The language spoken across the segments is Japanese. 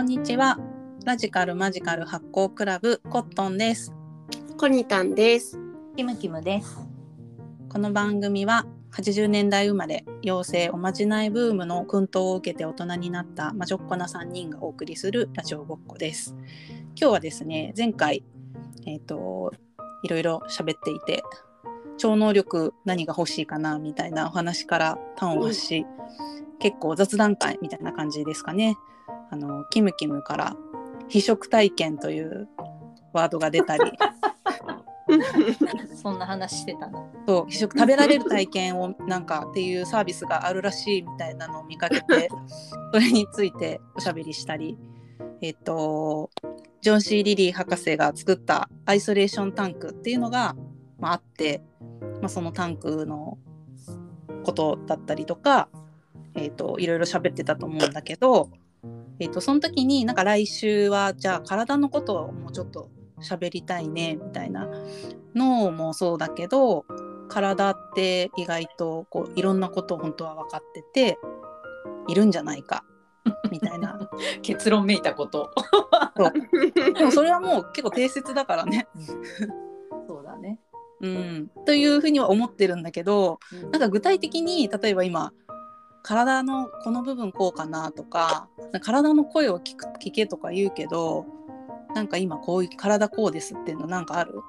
こんにちは。ラジカルマジカル発行クラブコットンです。コニタンです。キムキムです。この番組は80年代生まれ、妖精おまじないブームの薫陶を受けて大人になった魔女っ子な3人がお送りするラジオごっこです。今日はですね、前回、えっ、と、いろいろ喋っていて、超能力何が欲しいかなみたいなお話から端を発し、結構雑談会みたいな感じですかね。あの、キムキムから非食体験というワードが出たり、そんな話してたの？そう非食食べられる体験をなんかっていうサービスがあるらしいみたいなのを見かけて それについておしゃべりしたりえっとジョン・シー・リリー博士が作ったアイソレーションタンクっていうのが、まあ、あって、まあ、そのタンクのことだったりとか、えっといろいろ喋ってたと思うんだけど、えっとその時になんか来週はじゃあ体のことをもうちょっと喋りたいねみたいな脳もそうだけど体って意外とこういろんなことを本当は分かってているんじゃないか みたいな結論めいたこと。でもそれはもう結構定説だからね。そうだね。うん、というふうには思ってるんだけどなんか具体的に例えば今体のこの部分こうかなとか体の声を聞く聞けとか言うけどなんか今こういう体こうですっていうのなんかある？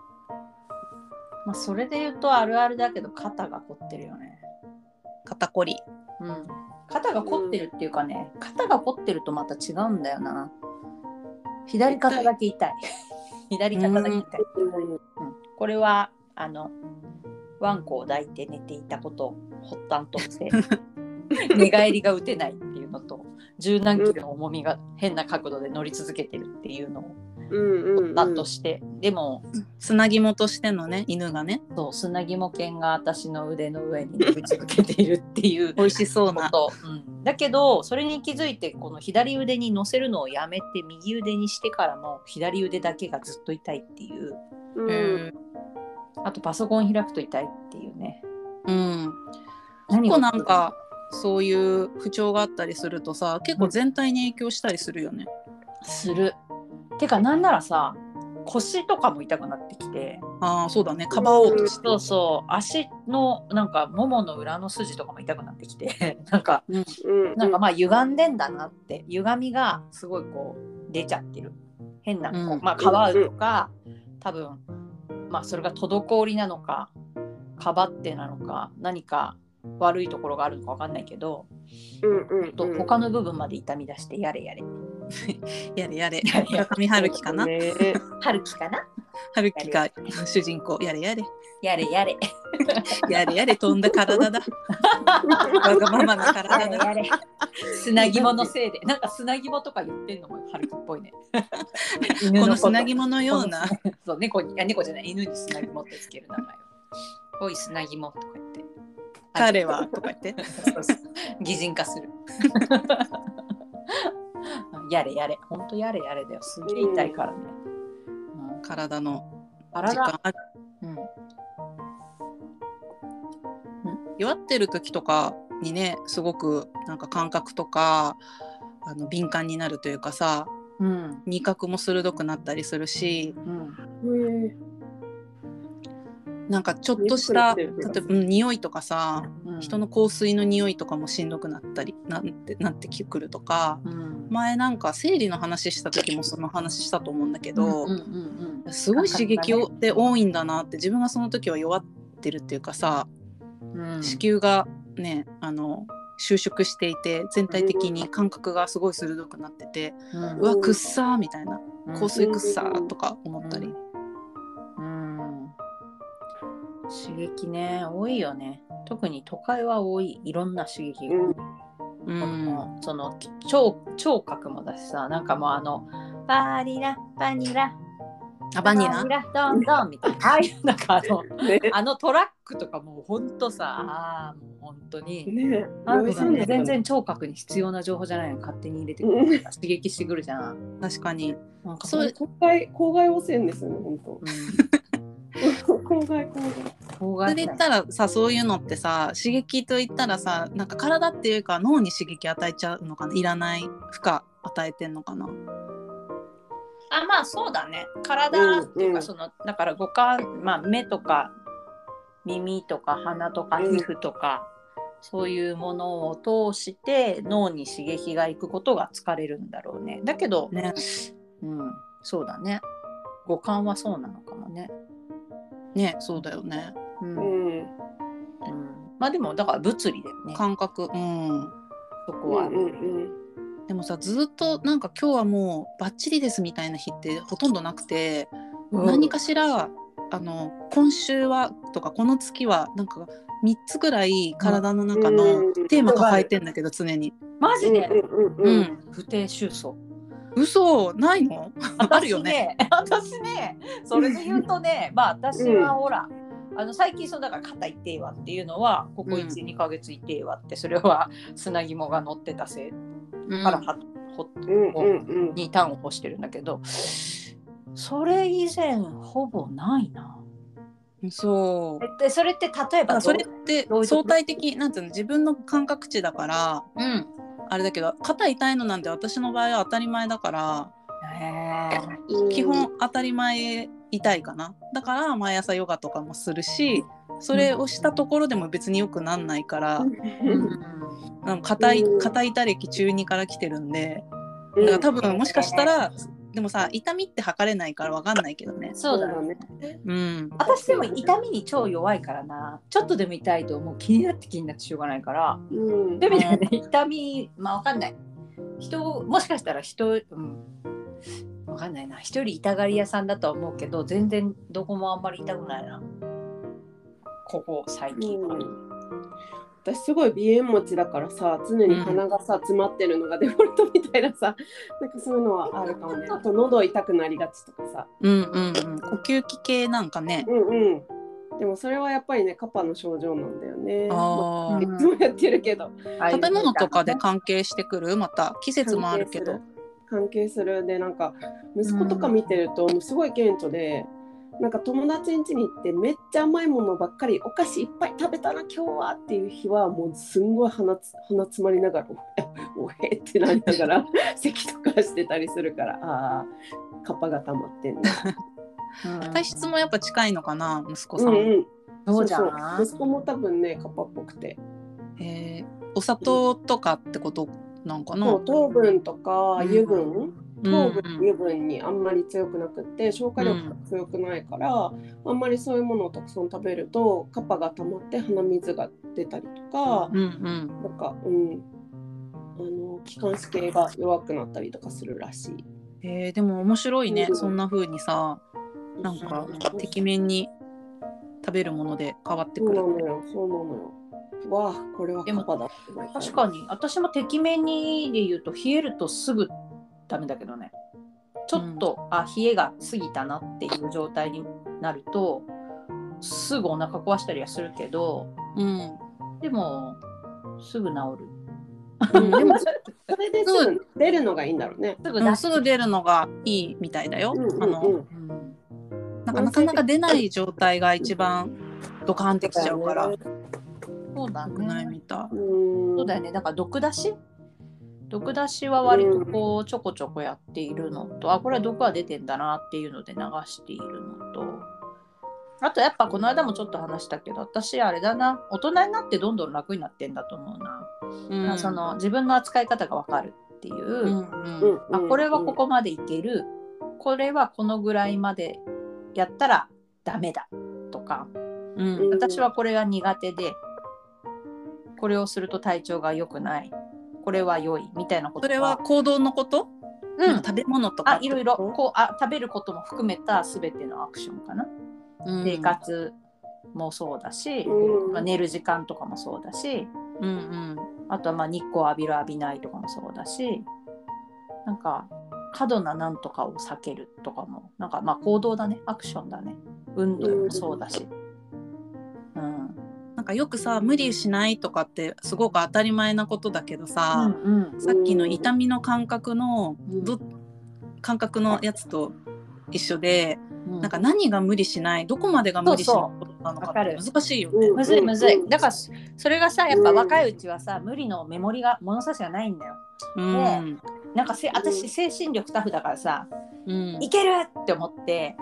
まあそれで言うとあるあるだけど肩が凝ってるよね。肩こり。うん。肩が凝ってるっていうかね、肩が凝ってるとまた違うんだよな。左肩だけ痛い。左肩だけ痛い。うん、これはあのワンコを抱いて寝ていたことを発端として 寝返りが打てないっていうのと十何キロの重みが変な角度で乗り続けてるっていうのをうんうん発端として、でもつなぎもとしてのね犬がね。そう砂肝犬が私の腕の上に乗り続けているっていう 美味しそうな。こと、うん、だけどそれに気づいてこの左腕に乗せるのをやめて右腕にしてからも左腕だけがずっと痛いっていう。うん。うんあとパソコン開くと痛いっていうね。うん、何結構なんかそういう不調があったりするとさ結構全体に影響したりするよね。する。てかなんならさ腰とかも痛くなってきて。ああそうだね。かばおうとして。そうそう。足のなんかももの裏の筋とかも痛くなってきて。なんかうん。なんかまあ歪んでんだなって。歪みがすごいこう出ちゃってる。変なこう、うん。まあかばうとか多分まあそれが滞りなのかかばってなのか何か悪いところがあるのかわかんないけど、うんうんと他の部分まで痛み出してやれやれ。やれやれ。やれやれ。村上春樹かな？ね 春樹かな？春樹が主人公。やれやれ。やれやれ。やれやれ。飛んだ体だ。わがままなや体だ。れやれ。砂肝のせいでなんか砂肝とか言ってんのも春樹っぽいね。この砂肝のような。そう猫にいや猫じゃない。犬に砂肝ってつける名前を。おい砂肝とか言って彼はとか言って。そうそう。擬人化する。やれやれ。ほんとやれやれだよ。すげえ痛いからね、うん、体の時体間。あるうん。弱ってる時とかにねすごくなんか感覚とかあの敏感になるというかさうん。味覚も鋭くなったりするしうん。ねなんかちょっとした例えば、うん、匂いとかさうん。人の香水の匂いとかもしんどくなったりなんてなってくるとかうん。前なんか生理の話した時もその話したと思うんだけど、うんうんすごい刺激って多いんだなって自分がその時は弱ってるっていうかさ、うん。うん子宮がねあの収縮していて全体的に感覚がすごい鋭くなってて、うん。うわくっさーみたいな。うん香水くっさーとか思ったり、刺激ね多いよね。特に都会は多い。いろんな刺激が、うん。うこん。のその聴聴覚もだしさ。なんかもうあのバニラバニラ。あバニラ？バニラドンドンみたいな。ああい。う なんかあのね。あのトラックとかもうほんとさあーもう本当に。ね。なんか美味しいんだ全然聴覚に必要な情報じゃないの。勝手に入れてくうん。る刺激してくるじゃん。確かに。なんかそう。郊外郊外汚染ですよね本当うん郊外郊外妨害それで言ったらさそういうのってさ刺激と言ったらさなんか体っていうか脳に刺激与えちゃうのかな？いらない負荷与えてんのかな？あまあそうだね。体っていううんうんかその、だから五感、まあ、目とか耳とか鼻とか皮うん。膚とか、そういうものを通して脳に刺激がいくことが疲れるんだろうね。だけど、ね。うん、そうだね。五感はそうなのかもね、ねそうだよね。うん。うん。うん、まあでもだから物理だよね。感覚。うん。そこは、うんうんでもさずっとなんか今日はもうバッチリですみたいな日ってほとんどなくて、うん。何かしらあの今週はとかこの月はなんか3つぐらい体の中のうん。テーマ抱えてんだけど常に。マジで、うんうんううん。ん。不定収束嘘ないの？あるよね。私ねそれで言うとねまあ私はほら、あの最近そうだから肩痛いわっていうのはここうん12、ヶ月痛いわってそれは砂肝が乗ってたせいうん。からうんうんうん。に端を干してるんだけどそれ以前ほぼないな。そう。でそれって例えばそれって相対的なんていうの自分の感覚値だからうんあれだけど肩痛いのなんて私の場合は当たり前だから基本当たり前痛いかな。だから毎朝ヨガとかもするしそれをしたところでも別によくなんないから、肩いうん。肩痛歴中2から来てるんでうん。だから多分もしかしたらでもさ痛みって測れないから分かんないけどね。そうだね。うん。私でも痛みに超弱いからな。ちょっとでも痛いともう。気になって気になってしょうがないから。うん。でもね 痛みまあわかんない。人もしかしたら人うん。わかんないな。人より痛がり屋さんだとは思うけど全然どこもあんまり痛くないな。ここ最近は、私すごい鼻炎持ちだからさ常に鼻がさ詰まってるのが デフォルトみたいなさなんかそういうのはあるかもね。あと喉痛くなりがちとかさ。うんうんうん。呼吸器系なんかね。うんうん。でもそれはやっぱりねカパの症状なんだよね。あー。いつもやってるけど。あ食べ物とかで関係してくる？また？季節もあるけど。関係する。でなんか息子とか見てるとすごい顕著で、なんか友達ん家に行ってめっちゃ甘いものばっかりお菓子いっぱい食べたな今日はっていう日はもうすんごい鼻つ鼻詰まりながらおおへってなりながら 咳とかしてたりするからあーカッパが溜まってんだ。うん。体質もやっぱ近いのかな息子さん、うんうん、そうじゃそうなそう。息子も多分ねカッパっぽくて、えー。お砂糖とかってことなんかな？そう糖分とか油分、糖分うん油分にあんまり強くなくって消化力が強くないから、あんまりそういうものをたくさん食べるとカパが溜まって鼻水が出たりとか、うんうん。なんかうん。あの気管支系が弱くなったりとかするらしい。えーでも面白いね、うん。そんな風にさなんかてきめんに食べるもので変わってそうくるなのよそうなのよ。わあこれはカパだ確かに。私もてきめんにで言うと冷えるとすぐダメだけどね。ちょっと、あ冷えが過ぎたなっていう状態になるとすぐお腹壊したりはするけどうん、でもすぐ治る。うん、でも それですぐ出るのがいいんだろうね。すぐ出うんすぐ出るのがいいみたいだよ、うんうんうん。あのうんなんかなかなか出ない状態が一番ドカンってきちゃうから、そうだ良くないねみたうん。そうだよね。だから毒出し毒出しは割とこうちょこちょこやっているのと、あこれは毒が出てんだなっていうので流しているのと。あとやっぱこの間もちょっと話したけど私あれだな大人になってどんどん楽になってんだと思うな、い、うん、その自分の扱い方がわかるっていう、うんうんうん。あこれはここまでいける。これはこのぐらいまでやったらダメだとか。うん。私はこれが苦手でこれをすると体調が良くないこれは良いみたいなことそれは行動のこと、うん。食べ物とかあいろいろ。ここうあ食べることも含めた全てのアクションかな、とうん。生活もそうだし、うん。まあ、寝る時間とかもそうだしうんうん。あとはまあ日光浴びる浴びないとかもそうだしなんか過度ななんとかを避けるとかもなんかまあ行動だね。アクションだね。運動もそうだし、うんかよくさ無理しないとかってすごく当たり前なことだけどさ、うんさっきの痛みの感覚のうん。ど感覚のやつと一緒で、うん。なんか何が無理しないどこまでが無理しないことっなのか難しいよね。うん。むずいむずい、うん。だからそそれがさやっぱ若いうちはさ、無理のメモリが物差しがないんだよ。うん。なんかせう私ん精神力タフだからさ、うん。いけるって思って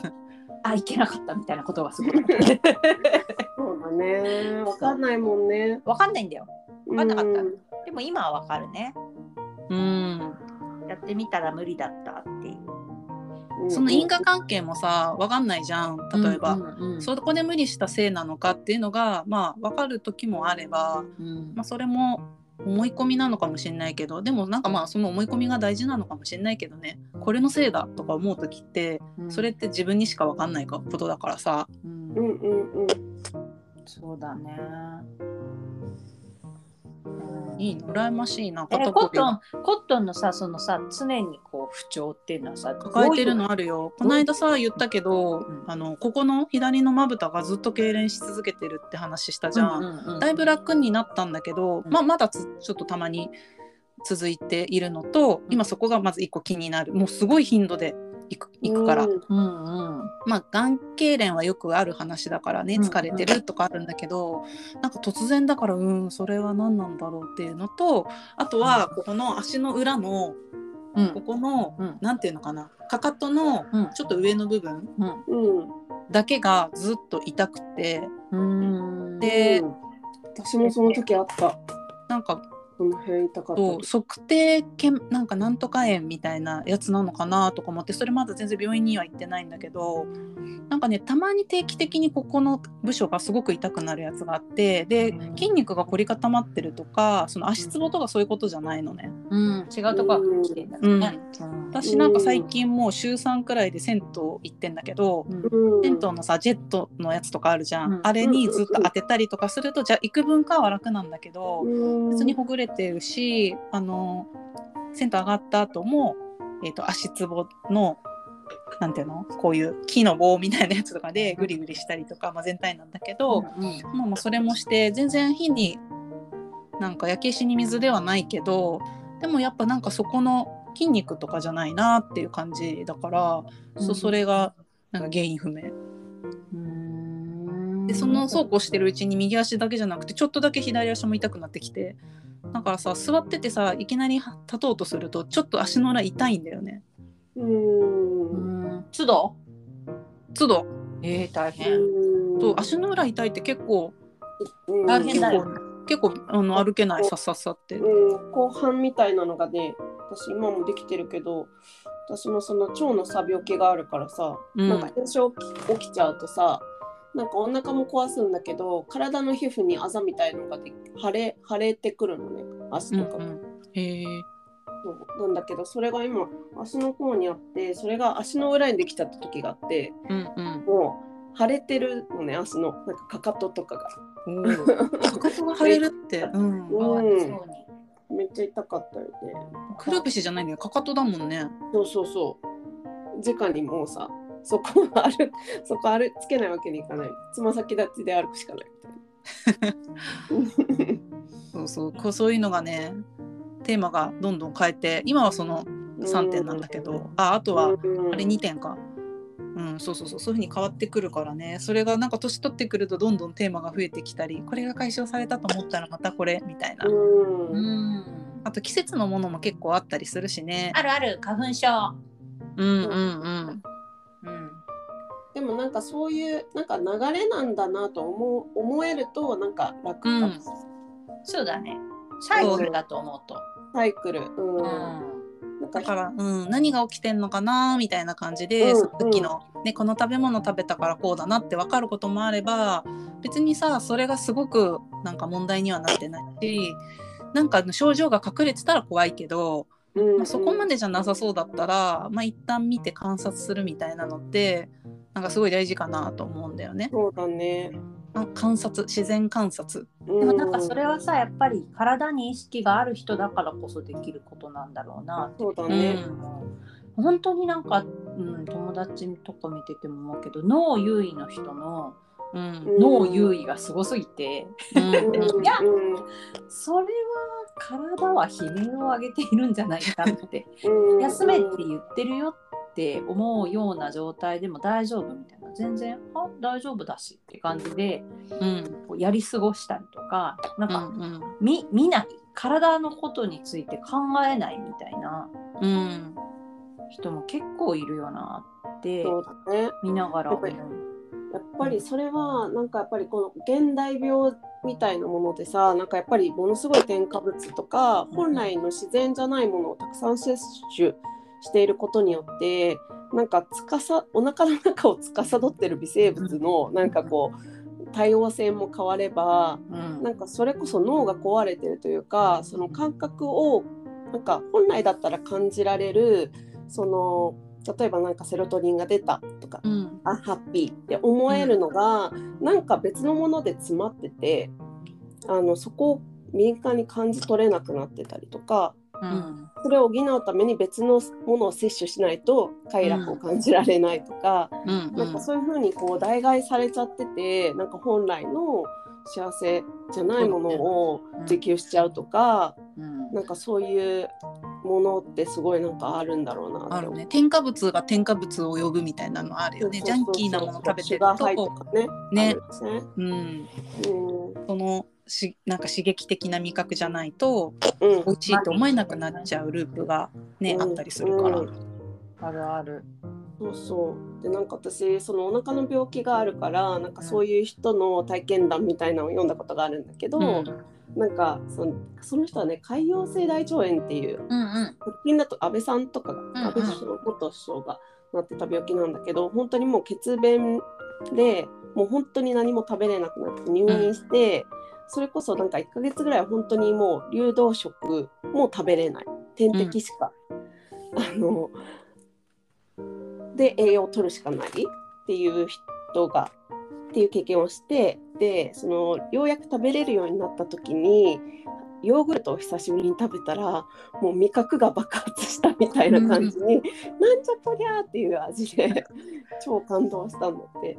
あいけなかったみたいなことがすごい ね。わかんないもんね。わかんないんだよ。わかんなかった。うん。でも今はわかる。ねうん。やってみたら無理だったっていう。うん。その因果関係もさ分かんないじゃん。例えば、うんうんうん。そこで無理したせいなのかっていうのがまあ分かる時もあれば、うん。まあ、それも思い込みなのかもしれないけどでもなんかまあその思い込みが大事なのかもしれないけどね。これのせいだとか思う時ってうん。それって自分にしか分かんないことだからさ、うん。うんうんうん。そうだね。いいの羨ましい。なえコットンコットンのさそのさ常にこう不調っていうのはさ抱えてるのあるよ。この間さ言ったけど、うん。あのここの左のまぶたがずっと痙攣し続けてるって話したじゃん、うんうんうんだいぶ楽になったんだけど、うん。まあ、まだつちょっとたまに続いているのと今そこがまず一個気になる。もうすごい頻度で行く行くから、うん。うんうん。まあ眼痙攣はよくある話だからねうん疲れてるとかあるんだけど、なんか突然だからうんそれは何なんだろうっていうのとあとはここの足の裏のうん。ここの、うん。なんていうのかなかかとのうん。ちょっと上の部分うん。うん。だけがずっと痛くて。うん。でうん私もその時あった。なんかこの辺痛かった。そう測定検なんかなんとか炎みたいなやつなのかなとか思ってそれまだ全然病院には行ってないんだけどなんかねたまに定期的にここの部署がすごく痛くなるやつがあってでうん筋肉が凝り固まってるとかその足つぼとかそういうことじゃないのね。うん違うとこが来てんだね。うん。私なんか最近もう週3くらいで銭湯行ってんだけど、うん。銭湯のさジェットのやつとかあるじゃん、うん。あれにずっと当てたりとかするとじゃあ幾分かは楽なんだけど、うん。別にほぐれてるしあの銭湯上がった後も、えー、と足つぼのなんていうのこういう木の棒みたいなやつとかでグリグリしたりとか、まあ、全体なんだけど、うんまあ、まあそれもして全然火になんか焼け石に水ではないけどでもやっぱなんかそこの筋肉とかじゃないなっていう感じだから、うん。そそれがなんか原因不明。うん。でそのそうこうしてるうちに右足だけじゃなくてちょっとだけ左足も痛くなってきてだからさ座っててさいきなり立とうとするとちょっと足の裏痛いんだよね。うん。うん。都度？都度。えー、大変。そう足の裏痛いって結構うん。大変だよ結構あの歩けないさっさっさって。うん、後半みたいなのがね私今もできてるけど私もその腸の差病気があるからさ、うん。なんか炎症起きちゃうとさなんかお腹も壊すんだけど体の皮膚にあざみたいのがで腫れ腫れてくるのね。足とかも、うんうん。へえ。そう。なんだけどそれが今足の方にあってそれが足の裏にできちゃった時があってうんうん。もう腫れてるのね足のなんかかかととかが。かかとが腫れるって、うん、うん。めっちゃ痛かったよね。くるぶしじゃないんだよ。かかとだもんね。そうそうそう。直にもうさそこは歩そこ歩つけないわけにいかない。つま先立ちで歩くしかないみたいな。そうそう。こうそういうのがねテーマがどんどん変えて今はその3点なんだけど、ああとはうん。あれ2点か。うん、そうそうそう。そういうふうに変わってくるからね。それがなんか年取ってくるとどんどんテーマが増えてきたりこれが解消されたと思ったらまたこれみたいな、うん。うん。あと季節のものも結構あったりするしね。あるある。花粉症。うんうんうんうんでもなんかそういうなんか流れなんだなと思う思えるとなんか楽かも、うん。そうだね。サイクル。だと思うと。サイクル、うん。だから、うん、何が起きてんのかなみたいな感じで、うんその時の、ね、この食べ物食べたからこうだなって分かることもあれば別にさそれがすごくなんか問題にはなってないしなんか症状が隠れてたら怖いけど、うんまあ、そこまでじゃなさそうだったら、まあ、一旦見て観察するみたいなのってなんかすごい大事かなと思うんだよね。そうだね、あ観察自然観察。うでもなんかそれはさやっぱり体に意識がある人だからこそできることなんだろうなってそうだね、う。ん本当になんか、うん、友達とか見てても思うけど脳優位の人のうん。うん脳優位がすごすぎて、うん。うんいやうんそれは体は悲鳴を上げているんじゃないかって。うん。休めって言ってるよって思うような状態でも大丈夫みたいな。全然あ大丈夫だしって感じでうん。こうやり過ごしたりとかなんか、うん見見ない体のことについて考えないみたいなうん。人も結構いるよなってね。見ながら思う。やっぱりそれはなんかやっぱりこの現代病みたいなものでさなんかやっぱりものすごい添加物とか本来の自然じゃないものをたくさん摂取していることによってなんかつかさお腹の中を司ってる微生物のなんかこう多様性も変わればうん。なんかそれこそ脳が壊れてるというかその感覚をなんか本来だったら感じられるその例えばなんかセロトニンが出たとかうん。あハッピーって思えるのが、なんか別のもので詰まっててあのそこを敏感に感じ取れなくなってたりとかうん。それを補うために別のものを摂取しないと快楽を感じられないとか、うん。なんかそういうふうにこう代替されちゃっててなんか本来の幸せじゃないものを追求しちゃうとか、うん。なんかそういうものってすごいなんかあるんだろうなあるね。添加物が添加物を呼ぶみたいなのあるよね。ジャンキーなもの食べてると。ね。ね。ね。うん。うん。そのしなんか刺激的な味覚じゃないとうん。美味しいと思えなくなっちゃうループがね、うん。あったりするから、うん。あるある。そうそう。でなんか私そのお腹の病気があるからなんかそういう人の体験談みたいなのを読んだことがあるんだけど、うん。なんかそのその人はね潰瘍性大腸炎っていううんうん。直近だと安倍さんとかが、ん安倍首相元首相がなってた病気なんだけど本当にもう血便でもう本当に何も食べれなくなって入院して、それこそなんか1ヶ月ぐらいは本当にもう流動食も食べれない。点滴しか、あので栄養を取るしかないっていう人がっていう経験をしてでそのようやく食べれるようになった時にヨーグルトを久しぶりに食べたらもう味覚が爆発したみたいな感じに、なんじゃこりゃーっていう味で超感動したんだって。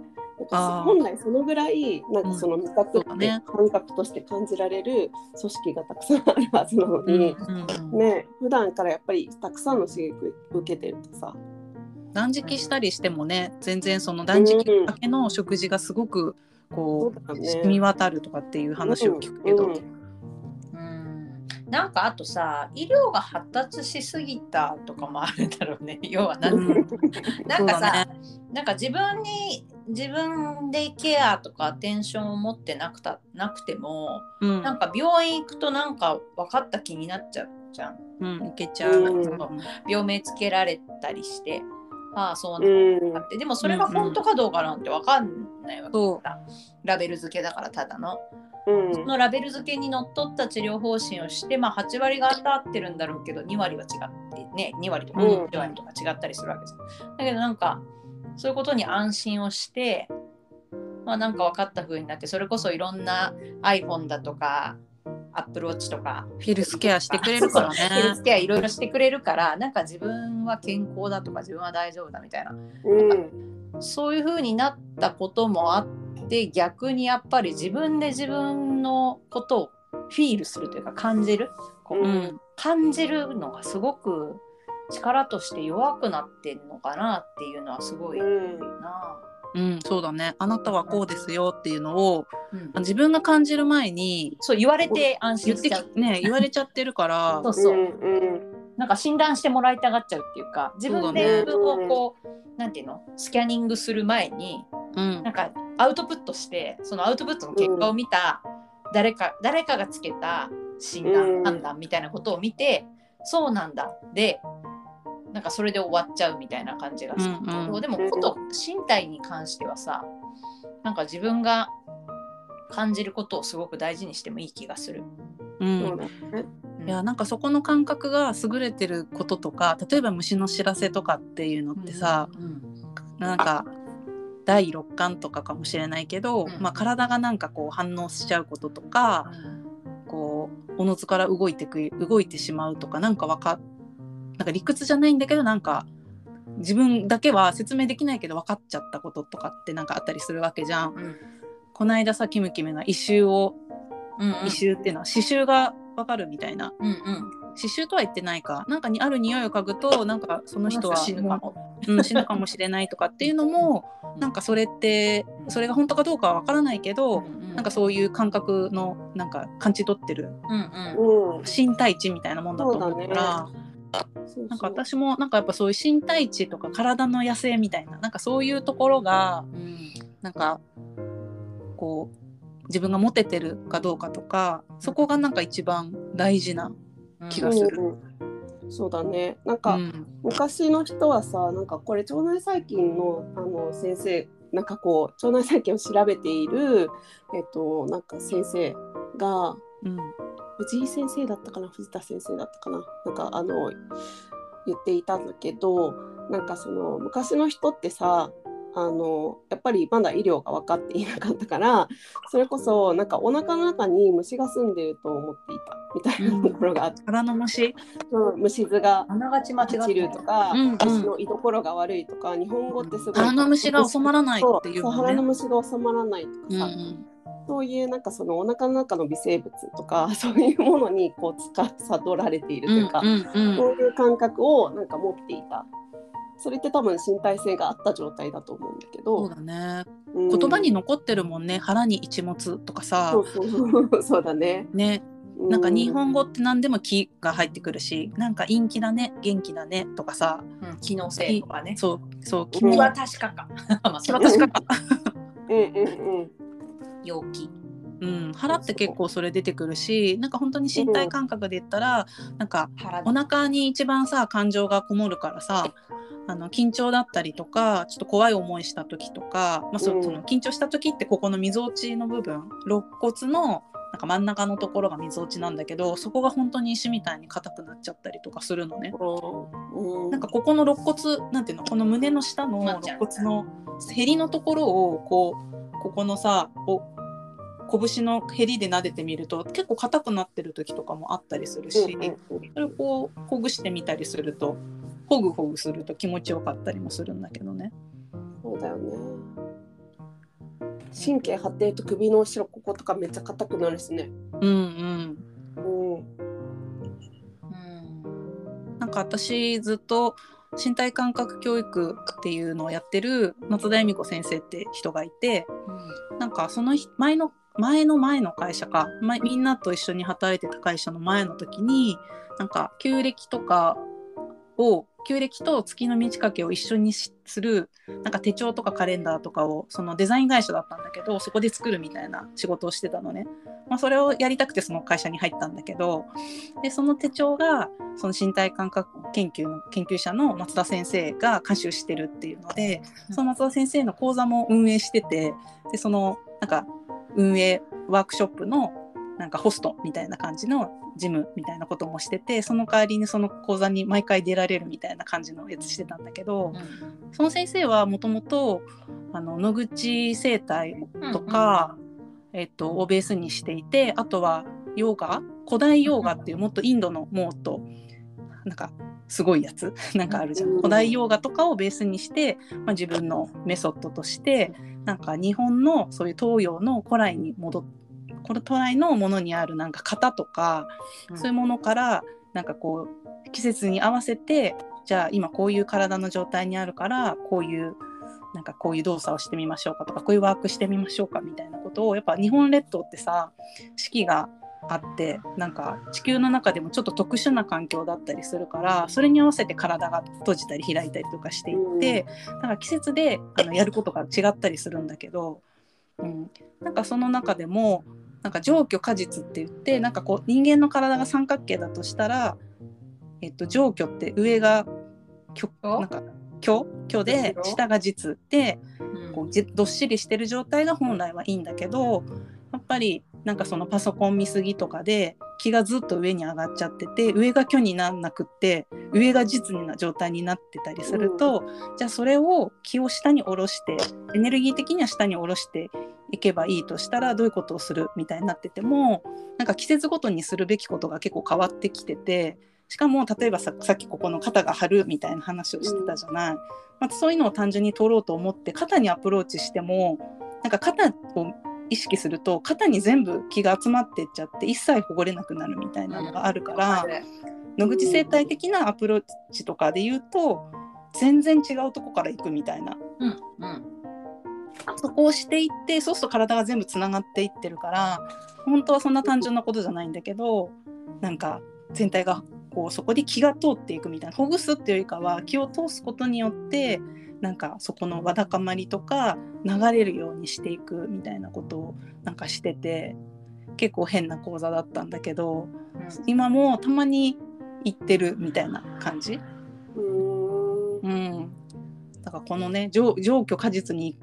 本来そのぐらいなんかその味覚って感覚として感じられる組織がたくさんあるはずなのに、うんね普段からやっぱりたくさんの刺激を受けてるとさ、断食したりしてもね全然その断食だけの食事がすごくこそうだね。う染み渡るとかっていう話を聞くけど、うんうん。うんなんかあとさ医療が発達しすぎたとかもあるんだろうね。要はなんうん。なんかさ、なんか自分に自分でケアとかアテンションを持ってなくたなくてもうん。なんか病院行くとなんか分かった気になっちゃうじゃん。うん、いけちゃう、うん。病名つけられたりしてああそうなんうん。だってでもそれが本当かどうかなんて分かんないわけそう。だ、ラベル付けだからただの。うん。そのラベル付けにのっとった治療方針をして、まあ、8割が当たってるんだろうけど2割は違ってね2割とかうん。1割とか違ったりするわけじゃん。だけどなんかそういうことに安心をしてまあなんか分かった風になってそれこそいろんな iPhone だとか Apple Watch とか。フィルスケアしてくれるからね。ヘルスケアいろいろしてくれるからなんか自分は健康だとか自分は大丈夫だみたいな。うん。そういう風になったこともあって逆にやっぱり自分で自分のことをフィールするというか感じる。こう、うん。感じるのがすごく力として弱くなってんのかなっていうのはすごいうん。な。うんそうだね。あなたはこうですよっていうのをうん。自分が感じる前にそう言われて安心しちゃう。きね言われちゃってるから。そうそう、うんうんなんか診断してもらいたがっちゃうっていうか自分で自分をこう、なんていうの？スキャニングする前にうん。なんかアウトプットしてそのアウトプットの結果を見た誰か、誰かがつけた診断、うん。判断みたいなことを見てそうなんだ。でなんかそれで終わっちゃうみたいな感じがするけど、うんうんでもこと身体に関してはさなんか自分が感じることをすごく大事にしてもいい気がする。うん。いやなんかそこの感覚が優れてることとか例えば虫の知らせとかっていうのってさ、うんなんか第六感とかかもしれないけど、うんまあ、体がなんかこう反応しちゃうこととか、こうおのずから動いてく動いてしまうとかなんかわかなんか理屈じゃないんだけどなんか自分だけは説明できないけど分かっちゃったこととかってなんかあったりするわけじゃん。うん。この間さキムキムが異臭をうんうん。異臭っていうのは刺繍が分かるみたいな。うんうん。刺繍とは言ってないか。なんかにある匂いを嗅ぐとなんかその人は死ぬかも。うん、死ぬかもしれないとかっていうのもなんかそれってそれが本当かどうかはわからないけど、なんかそういう感覚のなんか感じ取ってるうんうん。うん。身体値みたいなもんだと思うから。なんか私もなんかやっぱそういう身体値とか体の野生みたいななんかそういうところがうん。なんかこう自分がモテてるかどうかとかそこがなんか一番大事な、気がする。うんう。んそうだね。なんか、うん。昔の人はさなんかこれ腸内細菌のあの先生なんかこう腸内細菌を調べているえっとなんか先生がうん藤井先生だったかな？藤田先生だったかな？なんかあの言っていたんだけどなんかその昔の人ってさあのやっぱりまだ医療が分かっていなかったからそれこそなんかお腹の中に虫が住んでると思っていたみたいなところがあって、腹の虫うん虫図が落ちるとか、うんうん。足の居所が悪いとか日本語ってすごい腹の虫が収まらないっていうそう。腹の虫が収まらないとうんうかさ、んそういうなんかそのお腹の中の微生物とか そういうものにこう司られているというか、うんうんそういう感覚をなんか持っていた。それって多分身体性があった状態だと思うんだけど。そうだね。うん。言葉に残ってるもんね。腹に一物とかさ。そうそうそう。だね。ね。なんか日本語って何でも気が入ってくるしなんか陰気だね元気だねとかさ。うん。機能性とかね。そう。そう。気はは確かか。まあ、それは私がうんうんうん陽気。うん、腹って結構それ出てくるしなんか本当に身体感覚で言ったら、なんか腹お腹に一番さ感情がこもるからさあの緊張だったりとかちょっと怖い思いした時とか、まあその緊張した時ってここのみぞおちの部分肋骨のなんか真ん中のところがみぞおちなんだけどそこが本当に石みたいに硬くなっちゃったりとかするのね。うんうん。なんかここの肋骨なんていうのこの胸の下の肋骨のへりのところをこうここのさお拳のへりで撫でてみると結構硬くなってる時とかもあったりするし、それをこうほぐしてみたりするとほぐほぐすると気持ちよかったりもするんだけどね。そうだよね。神経張ってると首の後ろこことかめっちゃ硬くなるしね。うんうん。うん。うん。なんか私ずっと身体感覚教育っていうのをやってる松田恵美子先生って人がいてなんかその日前の前の前の会社か、ま、みんなと一緒に働いてた会社の前の時になんか旧暦とかを旧暦と月の満ち欠けを一緒にしするなんか手帳とかカレンダーとかをそのデザイン会社だったんだけどそこで作るみたいな仕事をしてたのね、まあ、それをやりたくてその会社に入ったんだけどでその手帳がその身体感覚研究の研究者の松田先生が監修してるっていうのでうん。その松田先生の講座も運営しててでそのなんか運営ワークショップのなんかホストみたいな感じの事務みたいなこともしててその代わりにその講座に毎回出られるみたいな感じのやつしてたんだけどその先生はもともとあの野口生態とか、えっと、をベースにしていてあとはヨガ？古代ヨガっていうもっとインドのもっとなんかすごいやつ？なんかあるじゃん。うん古代ヨガとかをベースにして、まあ、自分のメソッドとしてなんか日本のそういう東洋の古来に戻っこの古来のものにあるなんか型とか、そういうものからなんかこう季節に合わせてじゃあ今こういう体の状態にあるからこういうなんかこういう動作をしてみましょうかとかこういうワークしてみましょうかみたいなことをやっぱ日本列島ってさ四季があってなんか地球の中でもちょっと特殊な環境だったりするからそれに合わせて体が閉じたり開いたりとかしていって、だから季節であのやることが違ったりするんだけど、うん、なんかその中でもなんか上虚果実って言ってなんかこう人間の体が三角形だとしたら、えっと、上虚って上が虚虚？なんか虚？虚で虚？下が実でうん。こうじどっしりしてる状態が本来はいいんだけどやっぱりなんかそのパソコン見過ぎとかで気がずっと上に上がっちゃってて上が虚になんなくって上が実な状態になってたりすると、じゃあそれを気を下に下ろしてエネルギー的には下に下ろしていけばいいとしたらどういうことをするみたいになっててもなんか季節ごとにするべきことが結構変わってきててしかも例えばささっきここの肩が張るみたいな話をしてたじゃない、まあ、そういうのを単純に取ろうと思って肩にアプローチしてもなんか肩を意識すると肩に全部気が集まってっちゃって一切ほぐれなくなるみたいなのがあるから、野口生態的なアプローチとかで言うと全然違うとこから行くみたいなうんうんそこをしていってそうすると体が全部つながっていってるから本当はそんな単純なことじゃないんだけどなんか全体がこうそこで気が通っていくみたいなほぐすっていうよりかは気を通すことによってなんかそこのわだかまりとか流れるようにしていくみたいなことをなんかしてて結構変な講座だったんだけど今もたまに行ってるみたいな感じ。うーんうん、だからこのね上上虚果実に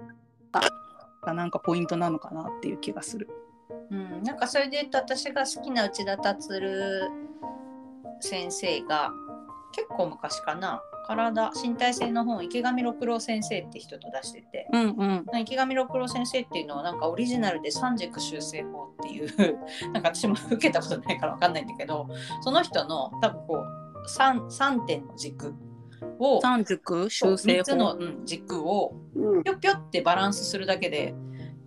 がなんかポイントなのかなっていう気がする。うん、なんかそれで言うと私が好きな内田達先生が結構昔かな。体身体性の本池上六郎先生って人と出してて。うんうん。池上六郎先生っていうのはなんかオリジナルで三軸修正法っていう なんか私も受けたことないから分かんないんだけどその人の多分こう 3, 3点の軸を三軸修正3つの、法。うん軸をうん。ぴょぴょってバランスするだけで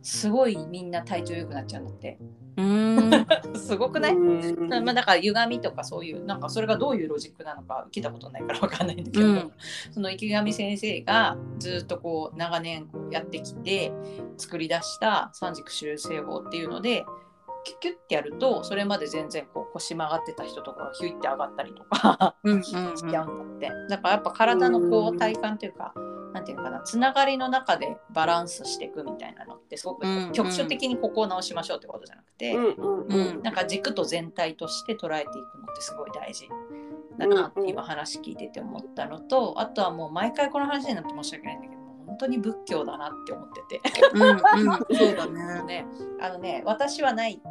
すごいみんな体調良くなっちゃうんだって。うーん。すごくない、うん。まあ、だから歪みとかそういうなんかそれがどういうロジックなのか聞いたことないから分かんないんだけど、うん。その池上先生がずっとこう長年こうやってきて作り出した三軸修正法っていうのでキュッキュッてやるとそれまで全然こう腰曲がってた人とかがヒュイって上がったりとかしちゃうんだって。だからやっぱ体のこう体感というかなんていうのかなつながりの中でバランスしていくみたいなのってすごく局所的にここを直しましょうってことじゃなくて。なんか軸と全体として捉えていくのってすごい大事。だなって今話聞いてて思ったのと、あとはもう毎回この話になって申し訳ないんだけど当に仏教だなって思ってて。うんうん。そうだね。ね。あのね私はない。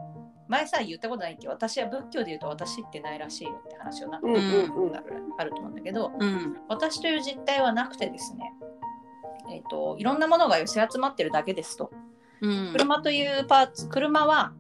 前さ言ったことないけど私は仏教で言うと私ってないらしいよって話をなんかうんうんうん。あると思うんだけどうん。私という実態はなくてですねえっ、といろんなものが寄せ集まってるだけですと。うん。車というパーツ車は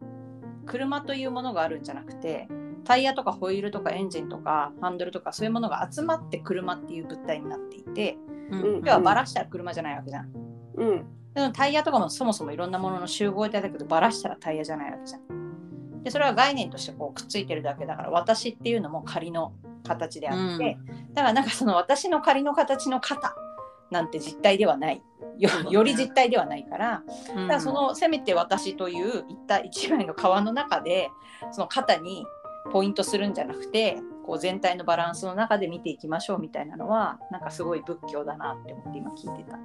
車というものがあるんじゃなくてタイヤとかホイールとかエンジンとかハンドルとかそういうものが集まって車っていう物体になっていてうん。要はバラしたら車じゃないわけじゃん。うん。でもタイヤとかもそもそもいろんなものの集合体だけどバラしたらタイヤじゃないわけじゃん。でそれは概念としてこうくっついてるだけだから私っていうのも仮の形であって、だからなんかその私の仮の形の肩なんて実体ではない。よより実体ではないからだからそのせめて私という一体一枚の皮の中でその肩にポイントするんじゃなくてこう全体のバランスの中で見ていきましょうみたいなのはなんかすごい仏教だなって思って今聞いてた。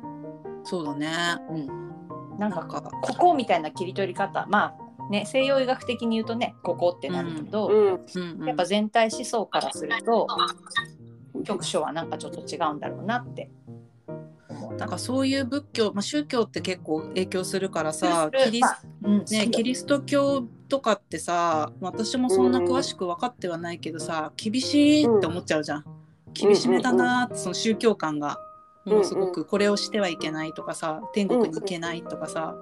そうだね。うん、なんかここみたいな切り取り方まあね西洋医学的に言うとねここってなるけど、うん。やっぱ全体思想からすると局所はなんかちょっと違うんだろうなって。なんかそういう仏教、まあ、宗教って結構影響するからさキリス,、まあうんね、キリスト教とかってさ私もそんな詳しく分かってはないけどさ厳しいって思っちゃうじゃん。厳しめだなーってその宗教観が。ものすごくこれをしてはいけないとかさ天国に行けないとかさ。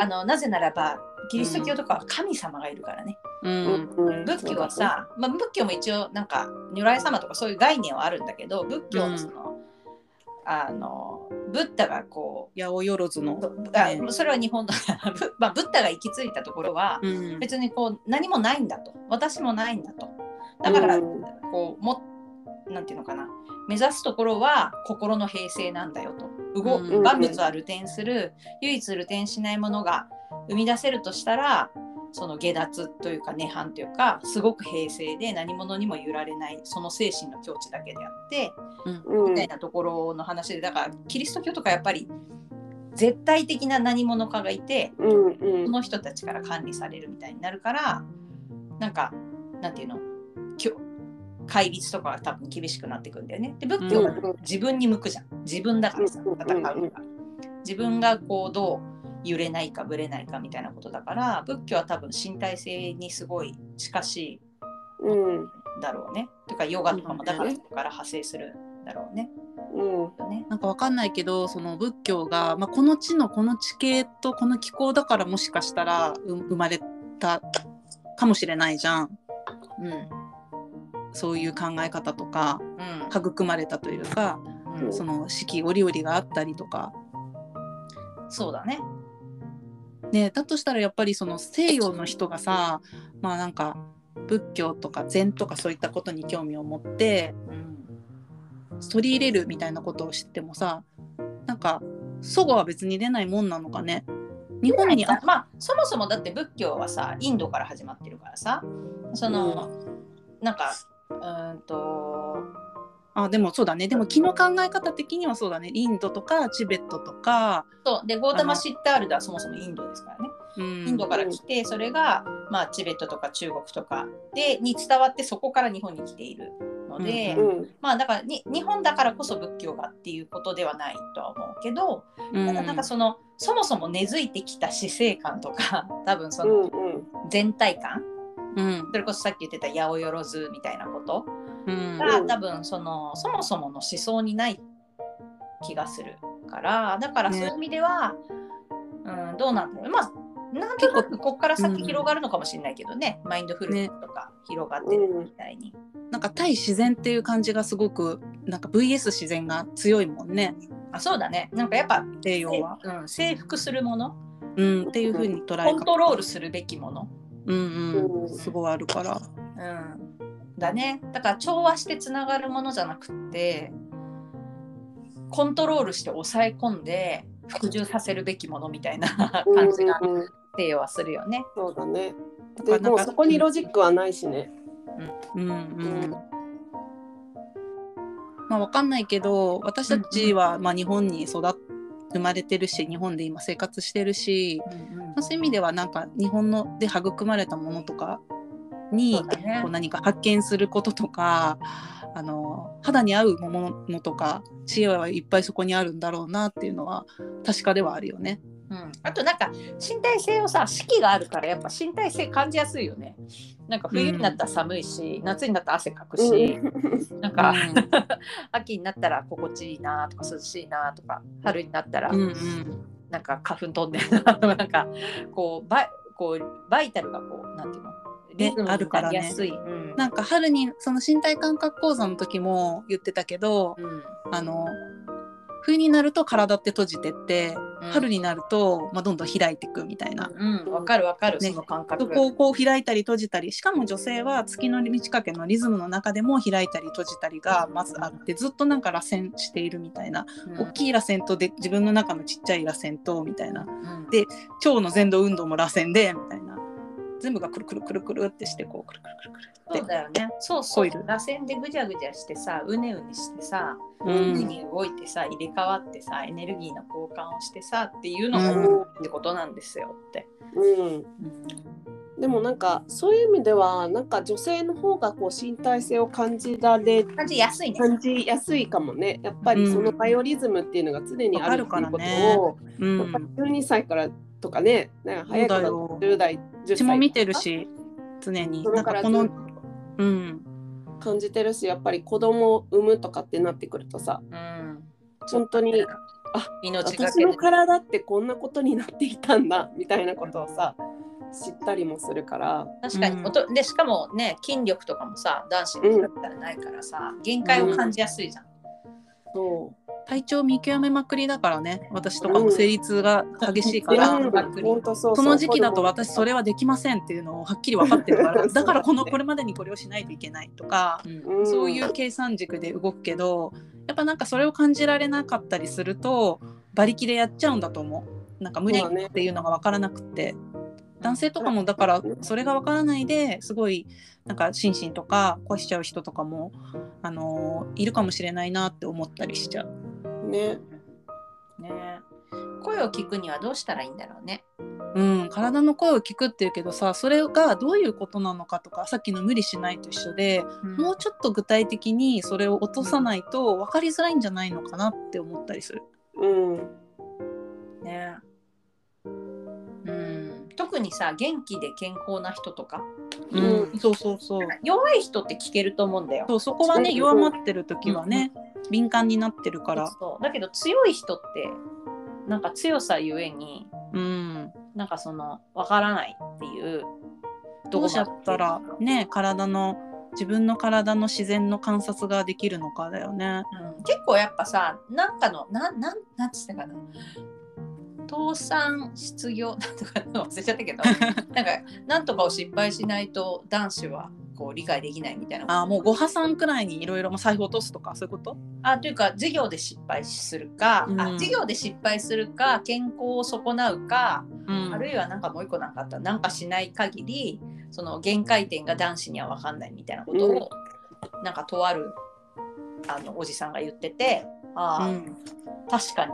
あのなぜならばキリスト教とかは神様がいるからね、うん。仏教はさ、まあ、仏教も一応なんか如来様とかそういう概念はあるんだけど仏教のその、あのブッダがこ八百万のう、あそれは日本の ブ,、まあ、ブッダが行き着いたところは、うん。別にこう何もないんだと。私もないんだと。だから、うん。こうもなんていうのかな。目指すところは心の平静なんだよと。動うん。万物は流転する。唯一流転しないものが生み出せるとしたらその下脱というか涅槃というかすごく平静で何者にも揺られないその精神の境地だけであってうん。みたいなところの話でだからキリスト教とかやっぱり絶対的な何者かがいてうんうん。その人たちから管理されるみたいになるからなんかなんていうの戒律とかが多分厳しくなっていくんだよね。で仏教はうん。自分に向くじゃん。自分だからさうん。戦うのが。自分がこうどう揺れないかぶれないかみたいなことだから仏教は多分身体性にすごい近しいうん。んだろうね。というかヨガとかもだから派生するんだろうね。うん。なんかわかんないけどその仏教が、まあ、この地のこの地形とこの気候だからもしかしたらう生まれたかもしれないじゃん。うん。そういう考え方とかうん。育まれたというかうん。その四季折々があったりとか、そうだね。ね、だとしたらやっぱりその西洋の人がさまあなんか仏教とか禅とかそういったことに興味を持ってうん取り入れるみたいなことを知ってもさなんか祖語は別に出ないもんなのかね。日本にあまあそもそもだって仏教はさインドから始まってるからさその、なんかうーんとあでもそうだね。でも気の考え方的にはそうだね。インドとかチベットとか、そう。でゴータマ・シッタールダはそもそもインドですからね。うん、インドから来てそれが、まあ、チベットとか中国とかでに伝わってそこから日本に来ているので、ううん。まあだからに日本だからこそ仏教がっていうことではないとは思うけど、うん。ただなんかそのそもそも根付いてきた死生観とか 多分その全体感、うん。それこそさっき言ってた八百万みたいなこと。うんが、うん。多分そのそもそもの思想にない気がするからだからそういう意味では、うん、どうなんだろう。まあなんとなくここから先広がるのかもしれないけどね、マインドフルネスとか広がってるみたいに。なんか対自然っていう感じがすごくなんか VS 自然が強いもんね。あそうだね。なんかやっぱ西洋は、うん、征服するもの。うん、っていう風に捉えコントロールするべきもの、うんうん。うん。すごいあるから。うん、だねだから調和してつながるものじゃなくってコントロールして抑え込んで服従させるべきものみたいな 感じがうんうん西洋はするよね。そうだね。でもうそこにロジックはないしね。うんうんうんまあわかんないけど私たちはまあ日本に育っ生まれてるし日本で今生活してるし、まあそういう意味ではなんか日本ので育まれたものとかにこう何か発見することとかあの肌に合うものとか知恵はいっぱいそこにあるんだろうなっていうのは確かではあるよね。うん、あとなんか身体性をさ四季があるからやっぱ身体性感じやすいよね。なんか冬になったら寒いし、夏になったら汗かくし、なんか、秋になったら心地いいなとか涼しいなとか春になったらうんうん。なんか花粉飛んでるなとかなんかこうバイこうバイタルがこうなんていうの？リズムにあるからね。うん。なんか春にその身体感覚講座の時も言ってたけどうん。あの冬になると体って閉じてって、うん。春になると、まあ、どんどん開いていくみたいな。うん、わかるわかる、ね。その感覚。そこをこう開いたり閉じたりしかも女性は月の満ち欠けのリズムの中でも開いたり閉じたりがまずあってずっとなんか螺旋しているみたいな、うん。大きい螺旋とで自分の中のちっちゃい螺旋とみたいな。うん。で腸の前動運動も螺旋でみたいな全部がくるくるくるくるってしてこうくるくるくるくるって。そうだよね。そうそう。螺旋でぐじゃぐじゃしてさ、うねうねしてさ、う常んに動いてさ、入れ替わってさ、エネルギーの交換をしてさっていうのがうん。ってことなんですよって。うん、でもなんかそういう意味ではなんか女性の方がこう身体性を感じられ感じやすいね。感じやすいかもね。やっぱりそのバイオリズムっていうのが常にあるっていうことを、うん。やっぱり12歳からとかねなんか早くだとそう10代10歳うちも見てるし常に。それからこのうん。感じてるしやっぱり子供を産むとかってなってくるとさうん。本当にあ命が私の。体ってこんなことになっていたんだみたいなことをさ知ったりもするから。確かに、うん。おとでしかもね筋力とかもさ男子に比べたらないからさ、限界を感じやすいじゃん。そ体調見極めまくりだからね。私とかも生理痛が激しいかう。ら、うん。その時期だと私それ、れはできませんっていうのをはっきり分かってるから だからこのこれまでにこれをしないといけないとか、うん。んそういう計算軸で動くけどやっぱなんかそれを感じられなかったりすると馬力でやっちゃうんだと思う。なんか無理っていうのが分からなくって、男性とかもだからそれが分からないですごいなんか心身とか壊しちゃう人とかも、あのーいるかもしれないなって思ったりしちゃう。ね。ね。声を聞くにはどうしたらいいんだろうね。うん、体の声を聞くっていうけどさそれがどういうことなのかとかさっきの無理しないと一緒で、もうちょっと具体的にそれを落とさないと分かりづらいんじゃないのかなって思ったりする。うん。ね。うん、特にさ元気で健康な人とか。うん、そうそうそう。弱い人って聞けると思うんだよ。そうそこはねうん弱まってる時はね、敏感になってるから。そう。だけど強い人ってなんか強さゆえにうん、なんかそのわからないっていうどうしちゃったらね体の自分の体の自然の観察ができるのかだよね。うん。結構やっぱさなんかのなんなんなんつってたかな倒産失業 なんとか忘れちゃったけど なんかなんとかを失敗しないと男子はこう理解できないみたいな。あもうご破産くらいにいろいろ財布落とすとかそういうこと？あというか授業で失敗するか、うん。あ授業で失敗するか健康を損なうか、うん。あるいはなんかもう一個なんかあったなんかしない限りその限界点が男子には分かんないみたいなことを、なんかとあるあのおじさんが言っててああ、うん。確かに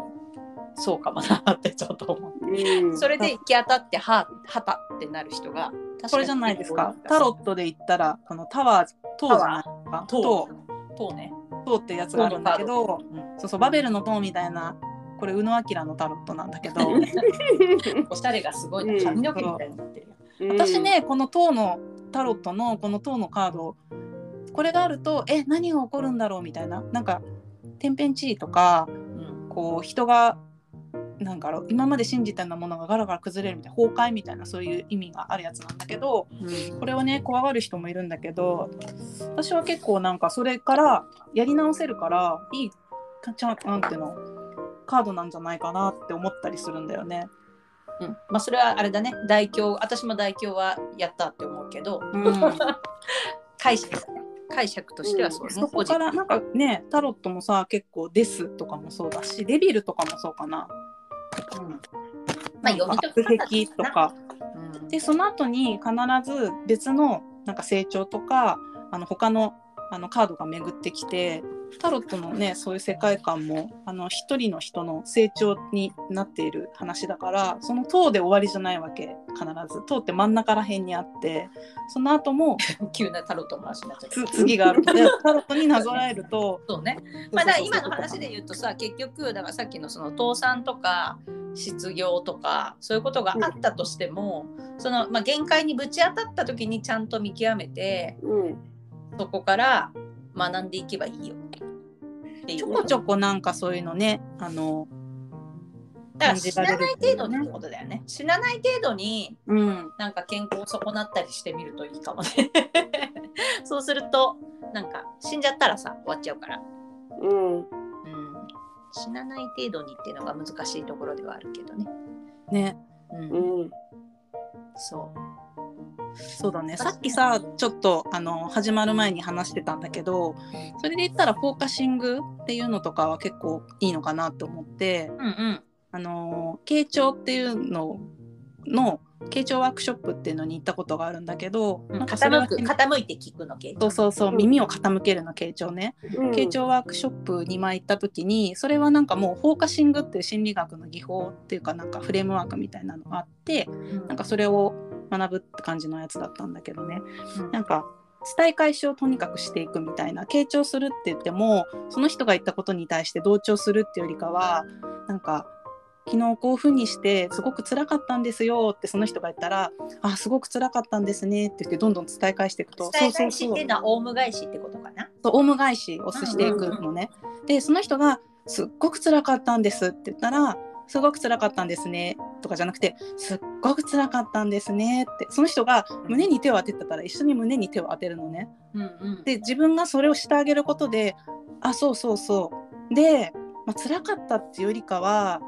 そうかもなってちょっと思って。うん。それで行き当たってははたってなる人がこれじゃないですか。タロットで言ったらこのタワー塔じゃないですか。塔。塔。塔ね。塔ってやつがあるんだけどうんそうそうバベルの塔みたいなこれ宇野明のタロットなんだけど。おしゃれがすごいなうん。髪の毛みたいになってるよ。私、ねこの塔のタロットのこの塔のカードこれがあるとえ何が起こるんだろうみたいな。なんか天変地異とかうん。こう人がなんか今まで信じてたものがガラガラ崩れるみたいな崩壊みたいなそういう意味があるやつなんだけどうん。これはね怖がる人もいるんだけど私は結構なんかそれからやり直せるからいいかちゃんなんていうのカードなんじゃないかなって思ったりするんだよね。うん。まあそれはあれだね。大凶私も大凶はやったって思うけど。うん。解釈。だね解釈としてはそうね。そこからなんかねタロットもさ結構「です」とかもそうだしデビルとかもそうかな。うんまあ読み解悪癖とか。うんでその後に必ず別のなんか成長とかあの他のあのカードが巡ってきてタロットのねそういう世界観もあの一人の人の成長になっている話だからその塔で終わりじゃないわけ必ず塔って真ん中ら辺にあってその後も 急なタロットの話になっちゃったつ。次があるで タロットになぞらえるとそうね。まあ、だ今の話で言うとさ結局だからさっきのその倒産とか失業とかそういうことがあったとしても、その、まあ、限界にぶち当たった時にちゃんと見極めてうんそこから学んでいけばいいよちょこちょこなんかそういうのねあのだから感じられる死なない程度にってことだよね。死なない程度にうん。なんか健康を損なったりしてみるといいかもね。そうするとなんか死んじゃったらさ終わっちゃうから。うん。うん。死なない程度にっていうのが難しいところではあるけどね。ね。うん。うん。そうそうだね。さっきさちょっとあの始まる前に話してたんだけどそれで言ったらフォーカシングっていうのとかは結構いいのかなと思ってうんうん。あの傾聴っていうのの傾聴ワークショップっていうのに行ったことがあるんだけど、なん傾く傾いて聞くの系そうそうそううん。耳を傾けるの傾聴ね、うん。傾聴ワークショップに前行った時にそれはなんかもうフォーカシングっていう心理学の技法っていうかなんかフレームワークみたいなのがあってなんかそれを学ぶって感じのやつだったんだけどね。なんか伝え返しをとにかくしていくみたいな傾聴するって言ってもその人が言ったことに対して同調するっていうよりかはなんか昨日こういうふうにしてすごく辛かったんですよってその人が言ったらあすごく辛かったんですねって言ってどんどん伝え返していくと伝え返しっていうのはオウム返しってことかな？そうオウム返しをしていくのね。でその人が「すっごく辛かったんです」って言ったら「すごく辛かったんですね」とかじゃなくて「すっごく辛かったんですね」ってその人が胸に手を当ててたら一緒に胸に手を当てるのね。うんうんで自分がそれをしてあげることで「あそうそうそう」で、まあ辛かったっていうよりかは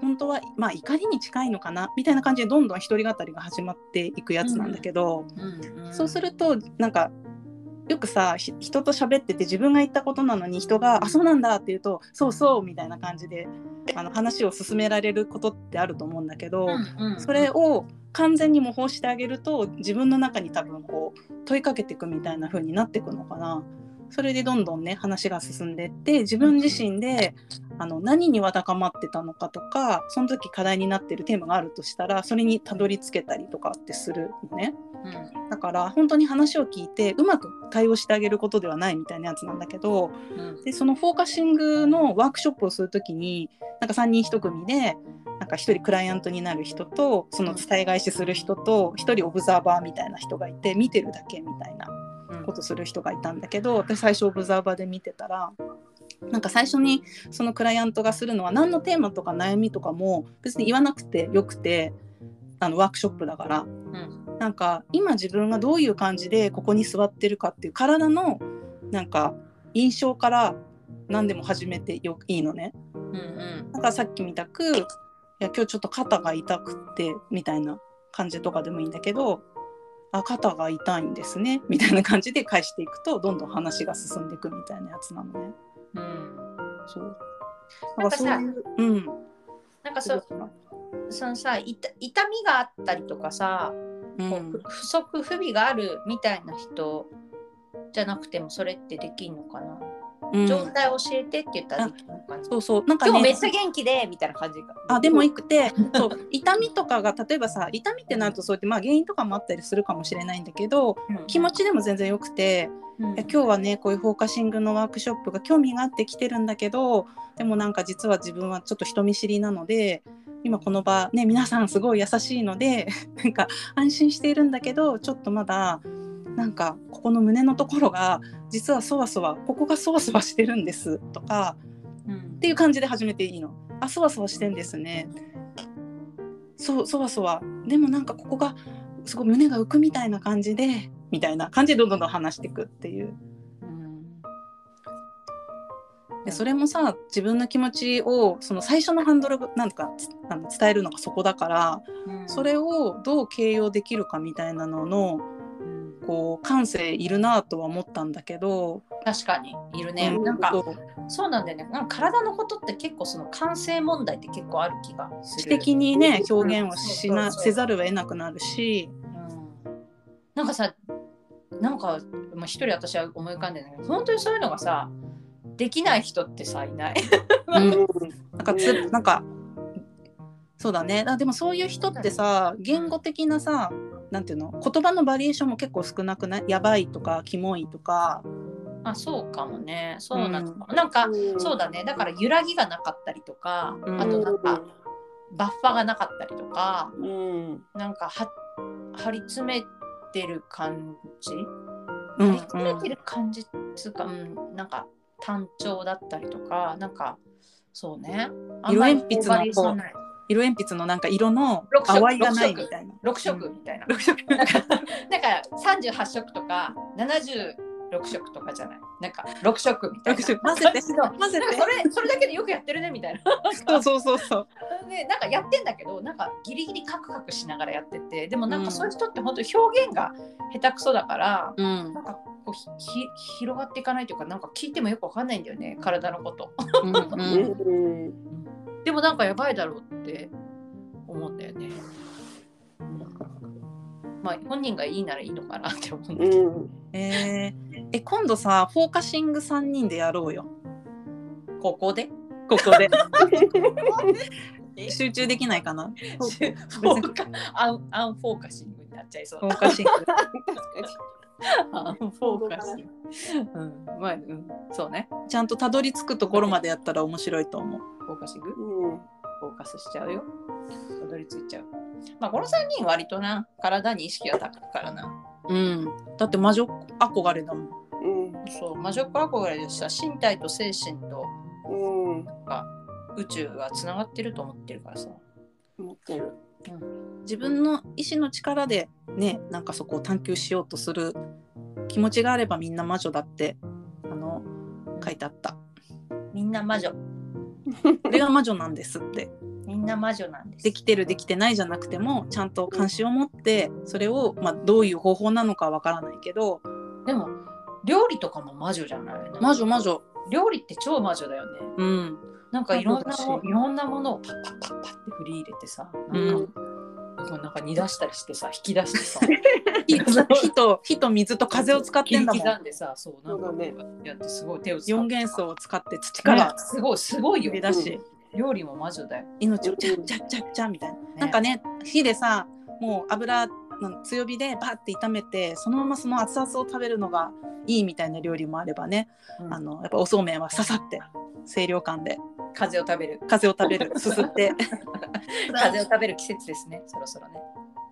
本当は、まあ、怒りに近いのかなみたいな感じでどんどん一人語りが始まっていくやつなんだけど。うんうんそうするとなんかよくさひ人と喋ってて自分が言ったことなのに人が「あそうなんだ」って言うと「そうそう」みたいな感じであの話を進められることってあると思うんだけど、それを完全に模倣してあげると自分の中に多分こう問いかけていくみたいな風になっていくのかな。それでどんどんね話が進んでって自分自身であの何にわだかまってたのかとかその時課題になってるテーマがあるとしたらそれにたどり着けたりとかってするのね。うん。だから本当に話を聞いてうまく対応してあげることではないみたいなやつなんだけどうん。でそのフォーカシングのワークショップをする時になんか3人1組でなんか1人クライアントになる人とその伝え返しする人と1人オブザーバーみたいな人がいて見てるだけみたいなうん。ことする人がいたんだけど私最初オブザーバーで見てたらなんか最初にそのクライアントがするのは何のテーマとか悩みとかも別に言わなくてよくてあのワークショップだからうんなんか今自分がどういう感じでここに座ってるかっていう体のなんか印象から何でも始めてよいいのね。うんうんだからさっきみたく、や今日ちょっと肩が痛くってみたいな感じとかでもいいんだけどあ肩が痛いんですねみたいな感じで返していくとどんどん話が進んでいくみたいなやつなのね。うん。そう。なんかさいううん。なんかそそのさ痛痛みがあったりとかさ、うん。不足不備があるみたいな人じゃなくてもそれってできんのかな、うん。状態教えてって言ったらできるのかな、そうそう。なんか今日めねっちゃ元気でみたいな感じがあでもいくて そう。痛みとかが例えばさ痛みってなるとそうやってまあ原因とかもあったりするかもしれないんだけど気持ちでも全然よくて、うん。いや今日はねこういうフォーカシングのワークショップが興味があって来てるんだけどでもなんか実は自分はちょっと人見知りなので今この場ね皆さんすごい優しいので なんか安心しているんだけどちょっとまだなんかここの胸のところが実はそわそわここがそわそわしてるんですとかうんっていう感じで始めていいの？あそわそわしてんですね。そうそわそわでもなんかここがすごい胸が浮くみたいな感じでみたいな感じでどんどんどん話していくっていう。うんでそれもさ自分の気持ちをその最初のハンドルなんとかつあの伝えるのがそこだからうんそれをどう形容できるかみたいなののうんこう感性いるなとは思ったんだけど、確かにいるね、うんなんかそう。なんだよね。なんか体のことって結構その感性問題って結構ある気がする。知的にね表現をしな、せざるを得なくなるし、うん。なんかさなんかまあ一人私は思い浮かんでるんだけど本当にそういうのがさできない人ってさいない。なんかつなんかそうだね。あでもそういう人ってさ言語的なさなんていうの？言葉のバリエーションも結構少なくない？やばいとかキモいとか。あそうかもね。そうなのかも、なんかそう。だね。だから揺らぎがなかったりとか、うん。あとなんかバッファがなかったりとかうん。なんかは張り詰めてる感じ？うん張り詰めてる感じっつうか、うん、なんか単調だったりとかなんかそうね。あんまり色鉛筆のバリエーションない色鉛筆のなんか色の六色。淡いがないみたいな。6色。みたいな、六色。なんかだから38色とか76色とかじゃない。なんか6色みたいな。六色。混ぜて。混ぜてなんかそれそれだけでよくやってるねみたいな。そうそうそうそう。でなんかやってんだけどなんかギリギリカクカクしながらやっててでもなんかそういう人って本当に表現が下手くそだから、うん。なんかこうひひ広がっていかないというかなんか聞いてもよくわかんないんだよね体のこと。うんうん。うんでもなんかやばいだろうって思うんだよね、まあ本人がいいならいいのかなって思うんだけど、うん。えーえ今度さフォーカシング3人でやろうよ。ここで？ここで。集中できないかな？フォーカアンアンフォーカシングになっちゃいそう。フォーカシング。フォーカシング、うん。まあうん、そうね。ちゃんとたどり着くところまでやったら面白いと思うフォーカシングにうん。フォーカスしちゃうよ。たどり着いちゃう。まあこの3人割とな体に意識が高いからな。うん。だって魔女憧れだもん。うん。そう魔女っ子憧れでさ身体と精神とうん。か宇宙がつながってると思ってるからさ、思ってる。自分の意志の力でねなんかそこを探求しようとする気持ちがあればみんな魔女だってあの書いてあった。みんな魔女これが魔女なんですって。みんな魔女なんです。できてるできてないじゃなくてもちゃんと関心を持ってそれを、まあ、どういう方法なのかわからないけど。でも料理とかも魔女じゃない魔女魔女。料理って超魔女だよね。うん。なんかいろんないろんなものをパッパッパッパッって振り入れてさなんか、こうなんか煮出したりしてさ引き出してさ火と火と水と風を使ってんだもん刻んでさそうなんかねやってすごい手を使って4元素を使って土かららすごいすごいよ入れ出し料理も魔女だよ、命をチャッチャッチャッチャみたいな、なんかね火でさもう油強火でバーって炒めてそのままその熱々を食べるのがいいみたいな料理もあればね、うんあのやっぱおそうめんはささって清涼感で風を食べる。風を食べる。すすって。風を食べる季節ですね。そろそろね、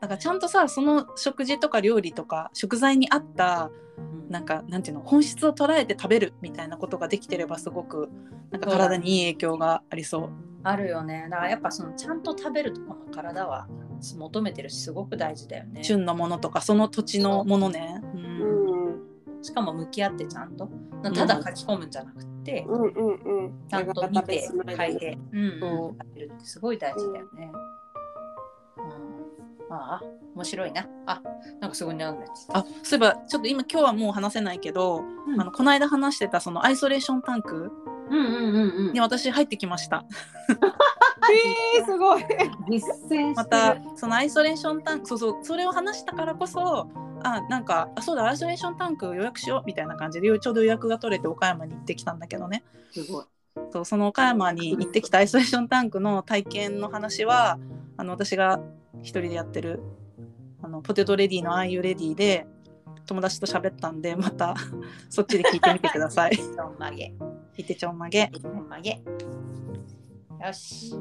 なんかちゃんとさその食事とか料理とか食材に合ったうん。なんかなんていうの本質を捉えて食べるみたいなことができてればすごくなんか体にいい影響がありそう。あるよね。だからやっぱそのちゃんと食べるとかも体は求めてるしすごく大事だよね。旬のものとかその土地のものね。ううん。んしかも向き合ってちゃんと。ただ書き込むんじゃなくて、て、うんうんうん。ちゃんと見て嗅いで、うんうん、そう食べるってすごい大事だよね。うん、ああ面白いな。あなんかすごいなあそういえばちょっと今今日はもう話せないけど、うんあのこの間話してたそのアイソレーションタンクた。うんうんうんうんに私入ってきました。えー、すごい。実践してるまたそのアイソレーションタンクそうそうそれを話したからこそあなんかあそうだアイソレーションタンク予約しようみたいな感じでちょうど予約が取れて岡山に行ってきたんだけどねすごい。そうその岡山に行ってきたアイソレーションタンクの体験の話はあの私が一人でやってるあのポテトレディの「ああいうレディ」で友達と喋ったんでまたそっちで聞いてみてください。ちょんまげ。聞いてちょんまげ。ちょんまげ。よし。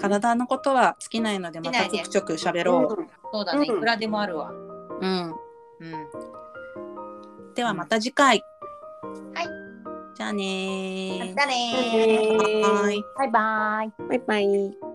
体のことは尽きないのでまたちょくちょく喋ろう。そうだね。いうんくらでもあるわ。うん、うん。ではまた次回。はい。じゃあねー。またね。バイバイ。バイバイ。